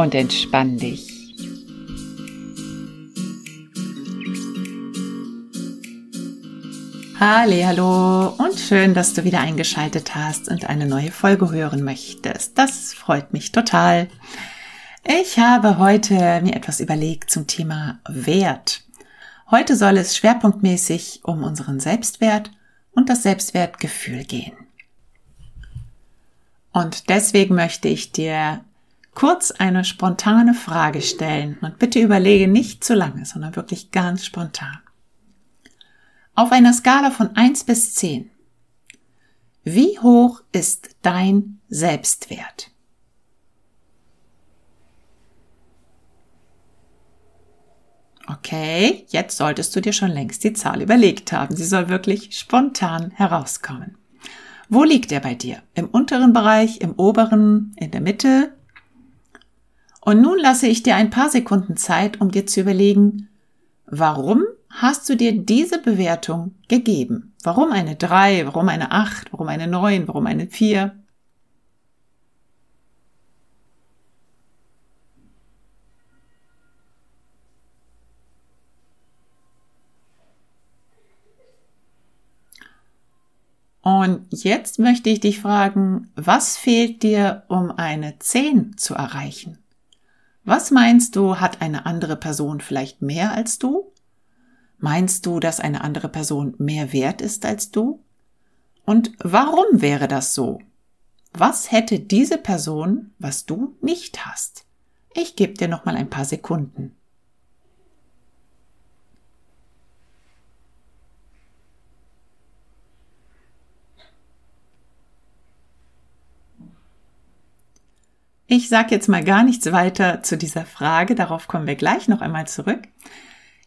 Und entspann dich. Hallo und schön, dass du wieder eingeschaltet hast und eine neue Folge hören möchtest. Das freut mich total. Ich habe heute mir etwas überlegt zum Thema Wert. Heute soll es schwerpunktmäßig um unseren Selbstwert und das Selbstwertgefühl gehen. Und deswegen möchte ich dir kurz eine spontane Frage stellen und bitte überlege nicht zu lange, sondern wirklich ganz spontan. Auf einer Skala von eins bis zehn, wie hoch ist dein Selbstwert? Okay, jetzt solltest du dir schon längst die Zahl überlegt haben. Sie soll wirklich spontan herauskommen. Wo liegt er bei dir? Im unteren Bereich, im oberen, in der Mitte? Und nun lasse ich dir ein paar Sekunden Zeit, um dir zu überlegen, warum hast du dir diese Bewertung gegeben? Warum eine 3? Warum eine 8? Warum eine 9? Warum eine 4? Und jetzt möchte ich dich fragen, was fehlt dir, um eine 10 zu erreichen? Was meinst du, hat eine andere Person vielleicht mehr als du? Meinst du, dass eine andere Person mehr wert ist als du? Und warum wäre das so? Was hätte diese Person, was du nicht hast? Ich gebe dir noch mal ein paar Sekunden. Ich sage jetzt mal gar nichts weiter zu dieser Frage, darauf kommen wir gleich noch einmal zurück.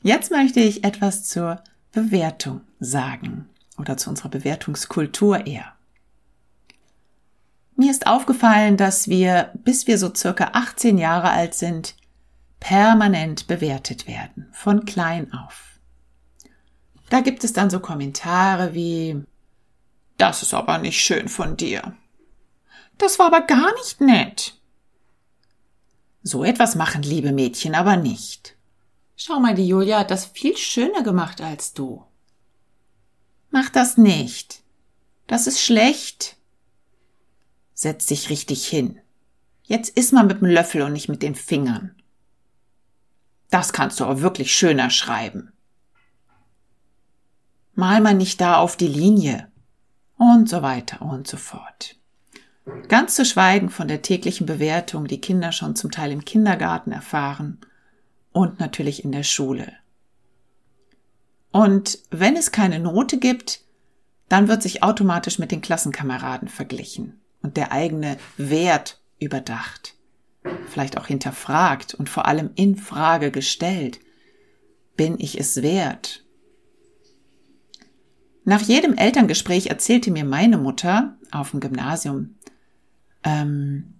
Jetzt möchte ich etwas zur Bewertung sagen oder zu unserer Bewertungskultur eher. Mir ist aufgefallen, dass wir, bis wir so circa 18 Jahre alt sind, permanent bewertet werden, von klein auf. Da gibt es dann so Kommentare wie, das ist aber nicht schön von dir. Das war aber gar nicht nett. So etwas machen liebe Mädchen aber nicht. Schau mal, die Julia hat das viel schöner gemacht als du. Mach das nicht. Das ist schlecht. Setz dich richtig hin. Jetzt iss mal mit dem Löffel und nicht mit den Fingern. Das kannst du aber wirklich schöner schreiben. Mal mal nicht da auf die Linie. Und so weiter und so fort. Ganz zu schweigen von der täglichen Bewertung, die Kinder schon zum Teil im Kindergarten erfahren und natürlich in der Schule. Und wenn es keine Note gibt, dann wird sich automatisch mit den Klassenkameraden verglichen und der eigene Wert überdacht, vielleicht auch hinterfragt und vor allem in Frage gestellt. Bin ich es wert? Nach jedem Elterngespräch erzählte mir meine Mutter auf dem Gymnasium, ähm,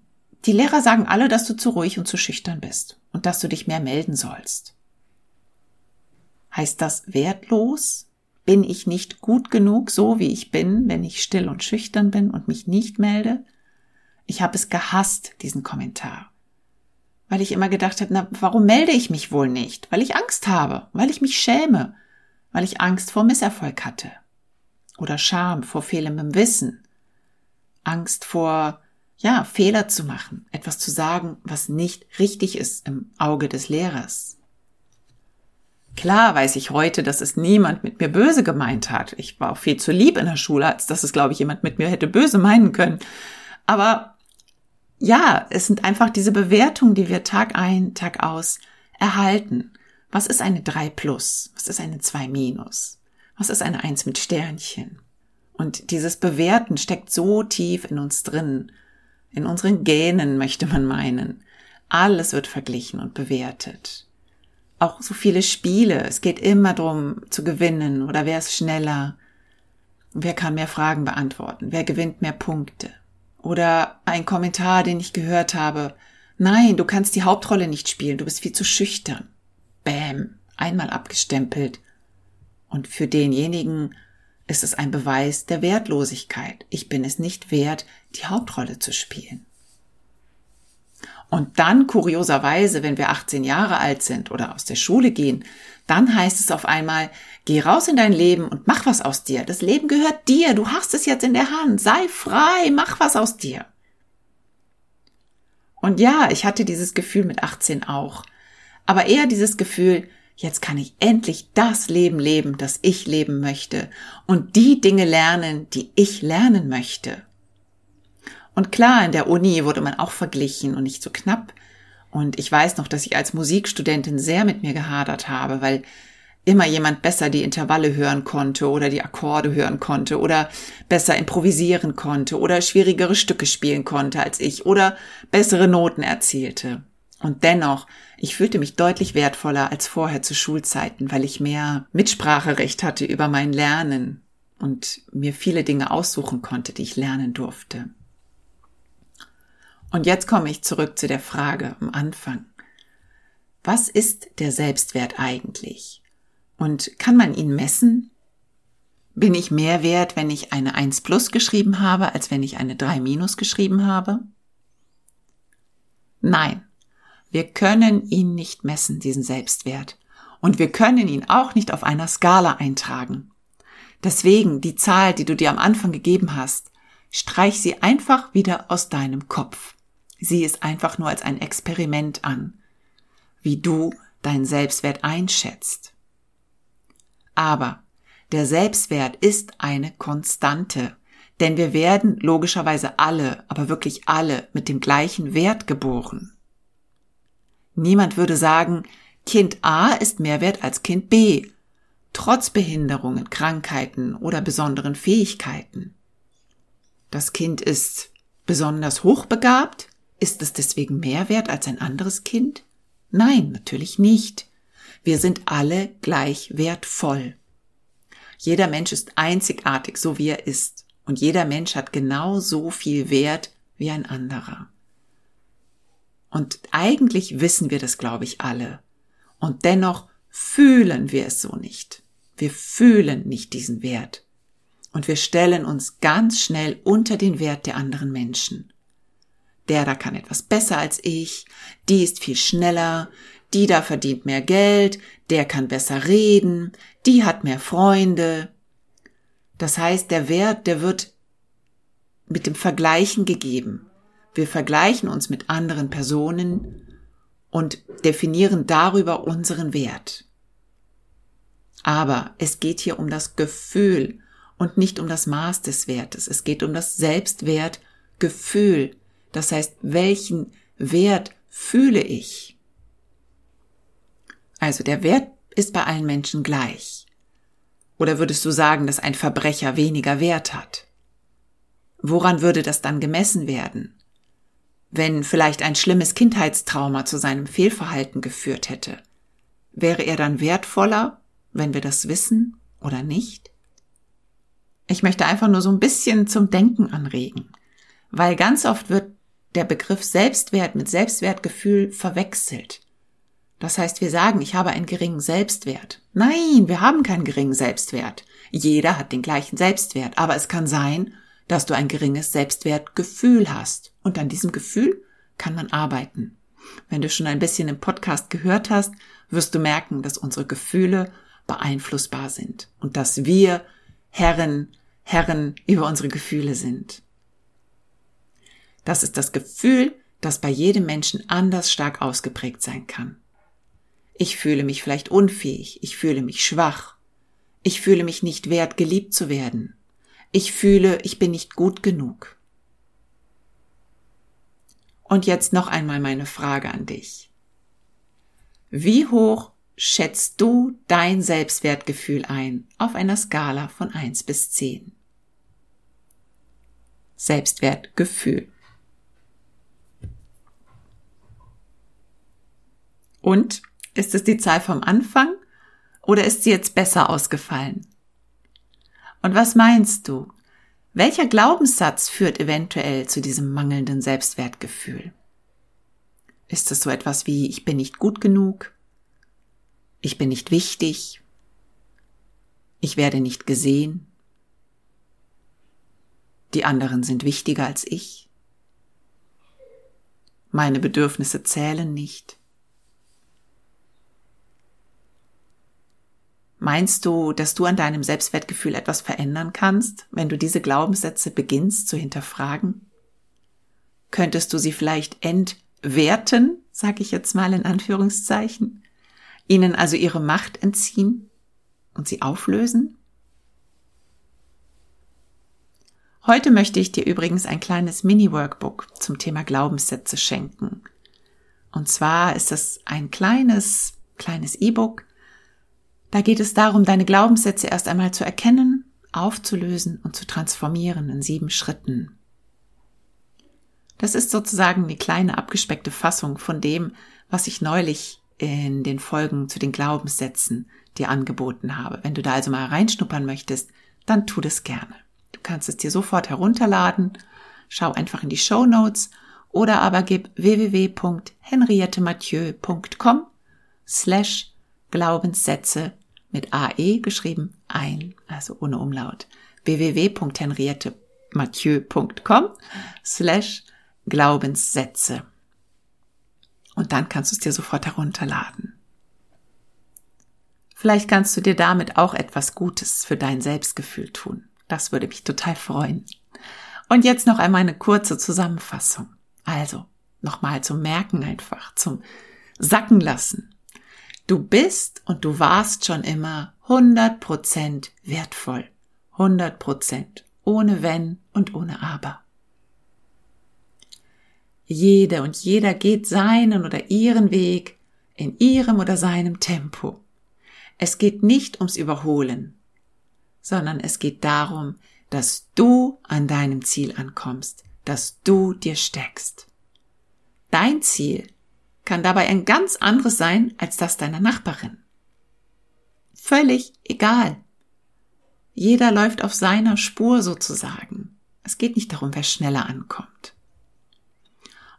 die Lehrer sagen alle, dass du zu ruhig und zu schüchtern bist und dass du dich mehr melden sollst. Heißt das wertlos? Bin ich nicht gut genug, so wie ich bin, wenn ich still und schüchtern bin und mich nicht melde? Ich habe es gehasst, diesen Kommentar. Weil ich immer gedacht habe, na, warum melde ich mich wohl nicht? Weil ich Angst habe, weil ich mich schäme, weil ich Angst vor Misserfolg hatte. Oder Scham vor fehlendem Wissen. Angst vor ja, Fehler zu machen, etwas zu sagen, was nicht richtig ist im Auge des Lehrers. Klar weiß ich heute, dass es niemand mit mir böse gemeint hat. Ich war auch viel zu lieb in der Schule, als dass es, glaube ich, jemand mit mir hätte böse meinen können. Aber ja, es sind einfach diese Bewertungen, die wir Tag ein, Tag aus erhalten. Was ist eine 3 plus? Was ist eine 2 minus? Was ist eine 1 mit Sternchen? Und dieses Bewerten steckt so tief in uns drin, in unseren Gänen möchte man meinen. Alles wird verglichen und bewertet. Auch so viele Spiele. Es geht immer darum zu gewinnen oder wer ist schneller. Wer kann mehr Fragen beantworten? Wer gewinnt mehr Punkte? Oder ein Kommentar, den ich gehört habe. Nein, du kannst die Hauptrolle nicht spielen. Du bist viel zu schüchtern. Bäm. Einmal abgestempelt. Und für denjenigen ist es ein Beweis der Wertlosigkeit. Ich bin es nicht wert, die Hauptrolle zu spielen. Und dann, kurioserweise, wenn wir 18 Jahre alt sind oder aus der Schule gehen, dann heißt es auf einmal, geh raus in dein Leben und mach was aus dir. Das Leben gehört dir, du hast es jetzt in der Hand. Sei frei, mach was aus dir. Und ja, ich hatte dieses Gefühl mit 18 auch. Aber eher dieses Gefühl, jetzt kann ich endlich das Leben leben, das ich leben möchte und die Dinge lernen, die ich lernen möchte. Und klar, in der Uni wurde man auch verglichen und nicht so knapp. Und ich weiß noch, dass ich als Musikstudentin sehr mit mir gehadert habe, weil immer jemand besser die Intervalle hören konnte oder die Akkorde hören konnte oder besser improvisieren konnte oder schwierigere Stücke spielen konnte als ich oder bessere Noten erzielte. Und dennoch, ich fühlte mich deutlich wertvoller als vorher zu Schulzeiten, weil ich mehr Mitspracherecht hatte über mein Lernen und mir viele Dinge aussuchen konnte, die ich lernen durfte. Und jetzt komme ich zurück zu der Frage am Anfang. Was ist der Selbstwert eigentlich? Und kann man ihn messen? Bin ich mehr wert, wenn ich eine 1 plus geschrieben habe, als wenn ich eine 3 minus geschrieben habe? Nein, wir können ihn nicht messen, diesen Selbstwert. Und wir können ihn auch nicht auf einer Skala eintragen. Deswegen die Zahl, die du dir am Anfang gegeben hast, streich sie einfach wieder aus deinem Kopf. Sieh es einfach nur als ein Experiment an, wie du deinen Selbstwert einschätzt. Aber der Selbstwert ist eine Konstante, denn wir werden logischerweise alle, aber wirklich alle mit dem gleichen Wert geboren. Niemand würde sagen, Kind A ist mehr wert als Kind B, trotz Behinderungen, Krankheiten oder besonderen Fähigkeiten. Das Kind ist besonders hochbegabt, ist es deswegen mehr wert als ein anderes Kind? Nein, natürlich nicht. Wir sind alle gleich wertvoll. Jeder Mensch ist einzigartig, so wie er ist. Und jeder Mensch hat genau so viel Wert wie ein anderer. Und eigentlich wissen wir das, glaube ich, alle. Und dennoch fühlen wir es so nicht. Wir fühlen nicht diesen Wert. Und wir stellen uns ganz schnell unter den Wert der anderen Menschen. Der da kann etwas besser als ich, die ist viel schneller, die da verdient mehr Geld, der kann besser reden, die hat mehr Freunde. Das heißt, der Wert, der wird mit dem Vergleichen gegeben. Wir vergleichen uns mit anderen Personen und definieren darüber unseren Wert. Aber es geht hier um das Gefühl und nicht um das Maß des Wertes. Es geht um das Selbstwertgefühl. Das heißt, welchen Wert fühle ich? Also der Wert ist bei allen Menschen gleich. Oder würdest du sagen, dass ein Verbrecher weniger Wert hat? Woran würde das dann gemessen werden? Wenn vielleicht ein schlimmes Kindheitstrauma zu seinem Fehlverhalten geführt hätte, wäre er dann wertvoller, wenn wir das wissen oder nicht? Ich möchte einfach nur so ein bisschen zum Denken anregen, weil ganz oft wird der Begriff Selbstwert mit Selbstwertgefühl verwechselt. Das heißt, wir sagen, ich habe einen geringen Selbstwert. Nein, wir haben keinen geringen Selbstwert. Jeder hat den gleichen Selbstwert, aber es kann sein, dass du ein geringes Selbstwertgefühl hast. Und an diesem Gefühl kann man arbeiten. Wenn du schon ein bisschen im Podcast gehört hast, wirst du merken, dass unsere Gefühle beeinflussbar sind und dass wir Herren, Herren über unsere Gefühle sind. Das ist das Gefühl, das bei jedem Menschen anders stark ausgeprägt sein kann. Ich fühle mich vielleicht unfähig, ich fühle mich schwach, ich fühle mich nicht wert, geliebt zu werden, ich fühle, ich bin nicht gut genug. Und jetzt noch einmal meine Frage an dich. Wie hoch schätzt du dein Selbstwertgefühl ein auf einer Skala von 1 bis 10? Selbstwertgefühl. Und ist es die Zahl vom Anfang oder ist sie jetzt besser ausgefallen? Und was meinst du? Welcher Glaubenssatz führt eventuell zu diesem mangelnden Selbstwertgefühl? Ist es so etwas wie ich bin nicht gut genug? Ich bin nicht wichtig? Ich werde nicht gesehen? Die anderen sind wichtiger als ich? Meine Bedürfnisse zählen nicht? Meinst du, dass du an deinem Selbstwertgefühl etwas verändern kannst, wenn du diese Glaubenssätze beginnst zu hinterfragen? Könntest du sie vielleicht entwerten, sag ich jetzt mal in Anführungszeichen, ihnen also ihre Macht entziehen und sie auflösen? Heute möchte ich dir übrigens ein kleines Mini-Workbook zum Thema Glaubenssätze schenken. Und zwar ist es ein kleines, kleines E-Book, da geht es darum, deine Glaubenssätze erst einmal zu erkennen, aufzulösen und zu transformieren in sieben Schritten. Das ist sozusagen eine kleine abgespeckte Fassung von dem, was ich neulich in den Folgen zu den Glaubenssätzen dir angeboten habe. Wenn du da also mal reinschnuppern möchtest, dann tu das gerne. Du kannst es dir sofort herunterladen, schau einfach in die Show Notes oder aber gib www.henriettemathieu.com slash Glaubenssätze mit AE geschrieben ein, also ohne Umlaut. www.henriettemathieu.com slash Glaubenssätze. Und dann kannst du es dir sofort herunterladen. Vielleicht kannst du dir damit auch etwas Gutes für dein Selbstgefühl tun. Das würde mich total freuen. Und jetzt noch einmal eine kurze Zusammenfassung. Also, nochmal zum Merken einfach, zum Sacken lassen. Du bist und du warst schon immer 100% wertvoll. 100%. Ohne Wenn und ohne Aber. Jede und jeder geht seinen oder ihren Weg in ihrem oder seinem Tempo. Es geht nicht ums Überholen, sondern es geht darum, dass du an deinem Ziel ankommst, dass du dir steckst. Dein Ziel kann dabei ein ganz anderes sein als das deiner Nachbarin. Völlig egal. Jeder läuft auf seiner Spur sozusagen. Es geht nicht darum, wer schneller ankommt.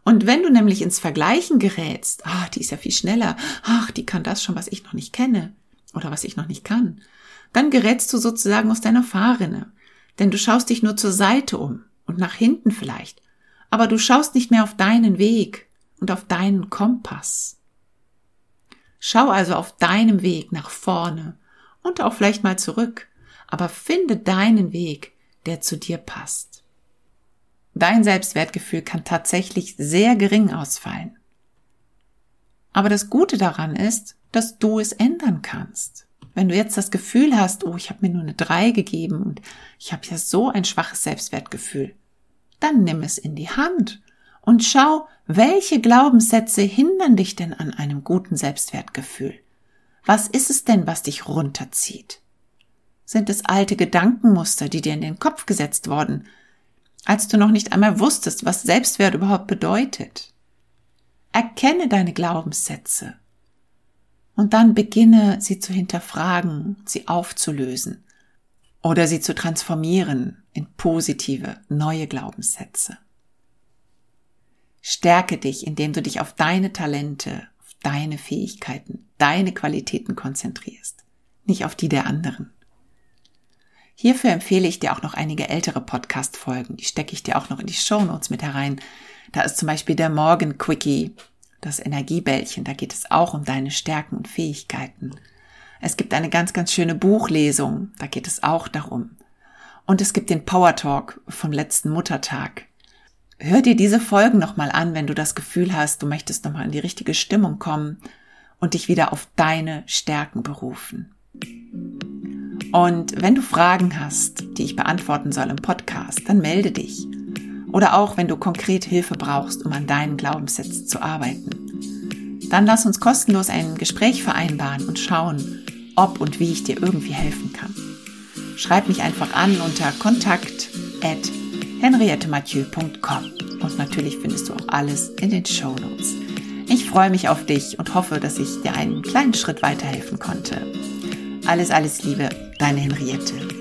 Und wenn du nämlich ins Vergleichen gerätst, ah, die ist ja viel schneller, ach, die kann das schon, was ich noch nicht kenne oder was ich noch nicht kann, dann gerätst du sozusagen aus deiner Fahrrinne. Denn du schaust dich nur zur Seite um und nach hinten vielleicht, aber du schaust nicht mehr auf deinen Weg, und auf deinen Kompass. Schau also auf deinem Weg nach vorne und auch vielleicht mal zurück, aber finde deinen Weg, der zu dir passt. Dein Selbstwertgefühl kann tatsächlich sehr gering ausfallen. Aber das Gute daran ist, dass du es ändern kannst. Wenn du jetzt das Gefühl hast, oh, ich habe mir nur eine drei gegeben und ich habe ja so ein schwaches Selbstwertgefühl, dann nimm es in die Hand und schau, welche Glaubenssätze hindern dich denn an einem guten Selbstwertgefühl? Was ist es denn, was dich runterzieht? Sind es alte Gedankenmuster, die dir in den Kopf gesetzt wurden, als du noch nicht einmal wusstest, was Selbstwert überhaupt bedeutet? Erkenne deine Glaubenssätze und dann beginne sie zu hinterfragen, sie aufzulösen oder sie zu transformieren in positive, neue Glaubenssätze. Stärke dich, indem du dich auf deine Talente, auf deine Fähigkeiten, deine Qualitäten konzentrierst, nicht auf die der anderen. Hierfür empfehle ich dir auch noch einige ältere Podcast-Folgen. Die stecke ich dir auch noch in die Show Notes mit herein. Da ist zum Beispiel der Morgen Quickie, das Energiebällchen. Da geht es auch um deine Stärken und Fähigkeiten. Es gibt eine ganz, ganz schöne Buchlesung. Da geht es auch darum. Und es gibt den Power Talk vom letzten Muttertag. Hör dir diese Folgen nochmal an, wenn du das Gefühl hast, du möchtest nochmal in die richtige Stimmung kommen und dich wieder auf deine Stärken berufen. Und wenn du Fragen hast, die ich beantworten soll im Podcast, dann melde dich. Oder auch, wenn du konkret Hilfe brauchst, um an deinen Glaubenssätzen zu arbeiten. Dann lass uns kostenlos ein Gespräch vereinbaren und schauen, ob und wie ich dir irgendwie helfen kann. Schreib mich einfach an unter kontakt@ henriettemathieu.com. Und natürlich findest du auch alles in den Show Notes. Ich freue mich auf dich und hoffe, dass ich dir einen kleinen Schritt weiterhelfen konnte. Alles, alles Liebe, deine Henriette.